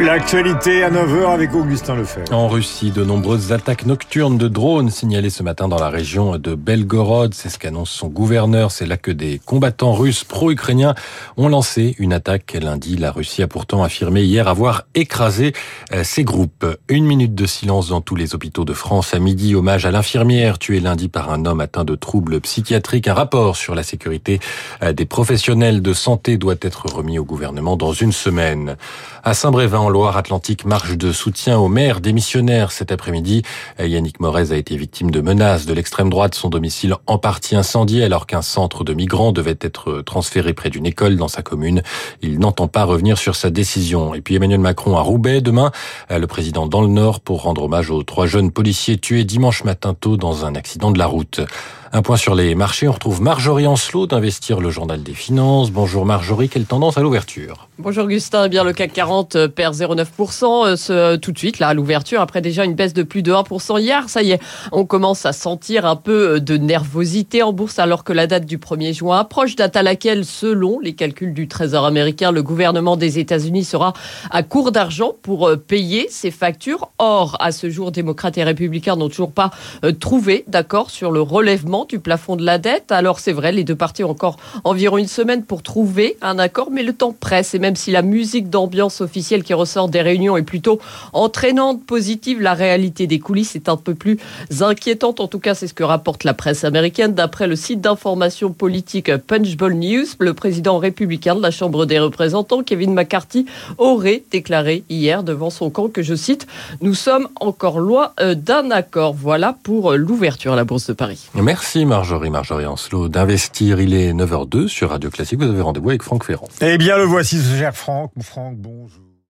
L'actualité à 9h avec Augustin Lefebvre. En Russie, de nombreuses attaques nocturnes de drones signalées ce matin dans la région de Belgorod. C'est ce qu'annonce son gouverneur. C'est là que des combattants russes pro-ukrainiens ont lancé une attaque lundi. La Russie a pourtant affirmé hier avoir écrasé euh, ces groupes. Une minute de silence dans tous les hôpitaux de France à midi. Hommage à l'infirmière tuée lundi par un homme atteint de troubles psychiatriques. Un rapport sur la sécurité euh, des professionnels de santé doit être remis au gouvernement dans une semaine. À Saint-Brévin, en Loire-Atlantique, marche de soutien aux maires démissionnaires cet après-midi. Yannick Morez a été victime de menaces de l'extrême droite, son domicile en partie incendié alors qu'un centre de migrants devait être transféré près d'une école dans sa commune. Il n'entend pas revenir sur sa décision. Et puis Emmanuel Macron à Roubaix demain, le président dans le Nord pour rendre hommage aux trois jeunes policiers tués dimanche matin tôt dans un accident de la route. Un point sur les marchés, on retrouve Marjorie Ancelot d'Investir le Journal des Finances. Bonjour Marjorie, quelle tendance à l'ouverture? Bonjour Augustin, eh bien le CAC 40 euh, perd 0,9% euh, ce, tout de suite là à l'ouverture après déjà une baisse de plus de 1% hier. Ça y est, on commence à sentir un peu euh, de nervosité en bourse alors que la date du 1er juin approche, date à laquelle selon les calculs du Trésor américain, le gouvernement des États-Unis sera à court d'argent pour payer ses factures. Or, à ce jour, démocrates et républicains n'ont toujours pas trouvé d'accord sur le relèvement du plafond de la dette. Alors c'est vrai, les deux parties ont encore environ une semaine pour trouver un accord, mais le temps presse et même si la musique d'ambiance officielle qui ressort des réunions est plutôt entraînante, positive, la réalité des coulisses est un peu plus inquiétante. En tout cas, c'est ce que rapporte la presse américaine. D'après le site d'information politique Punchbowl News, le président républicain de la Chambre des représentants, Kevin McCarthy, aurait déclaré hier devant son camp que, je cite, Nous sommes encore loin euh, d'un accord. Voilà pour l'ouverture à la Bourse de Paris. Merci Marjorie, Marjorie Ancelot, d'investir. Il est 9h02 sur Radio Classique. Vous avez rendez-vous avec Franck Ferrand. Eh bien, le voici, cher Franck. Franck, bonjour.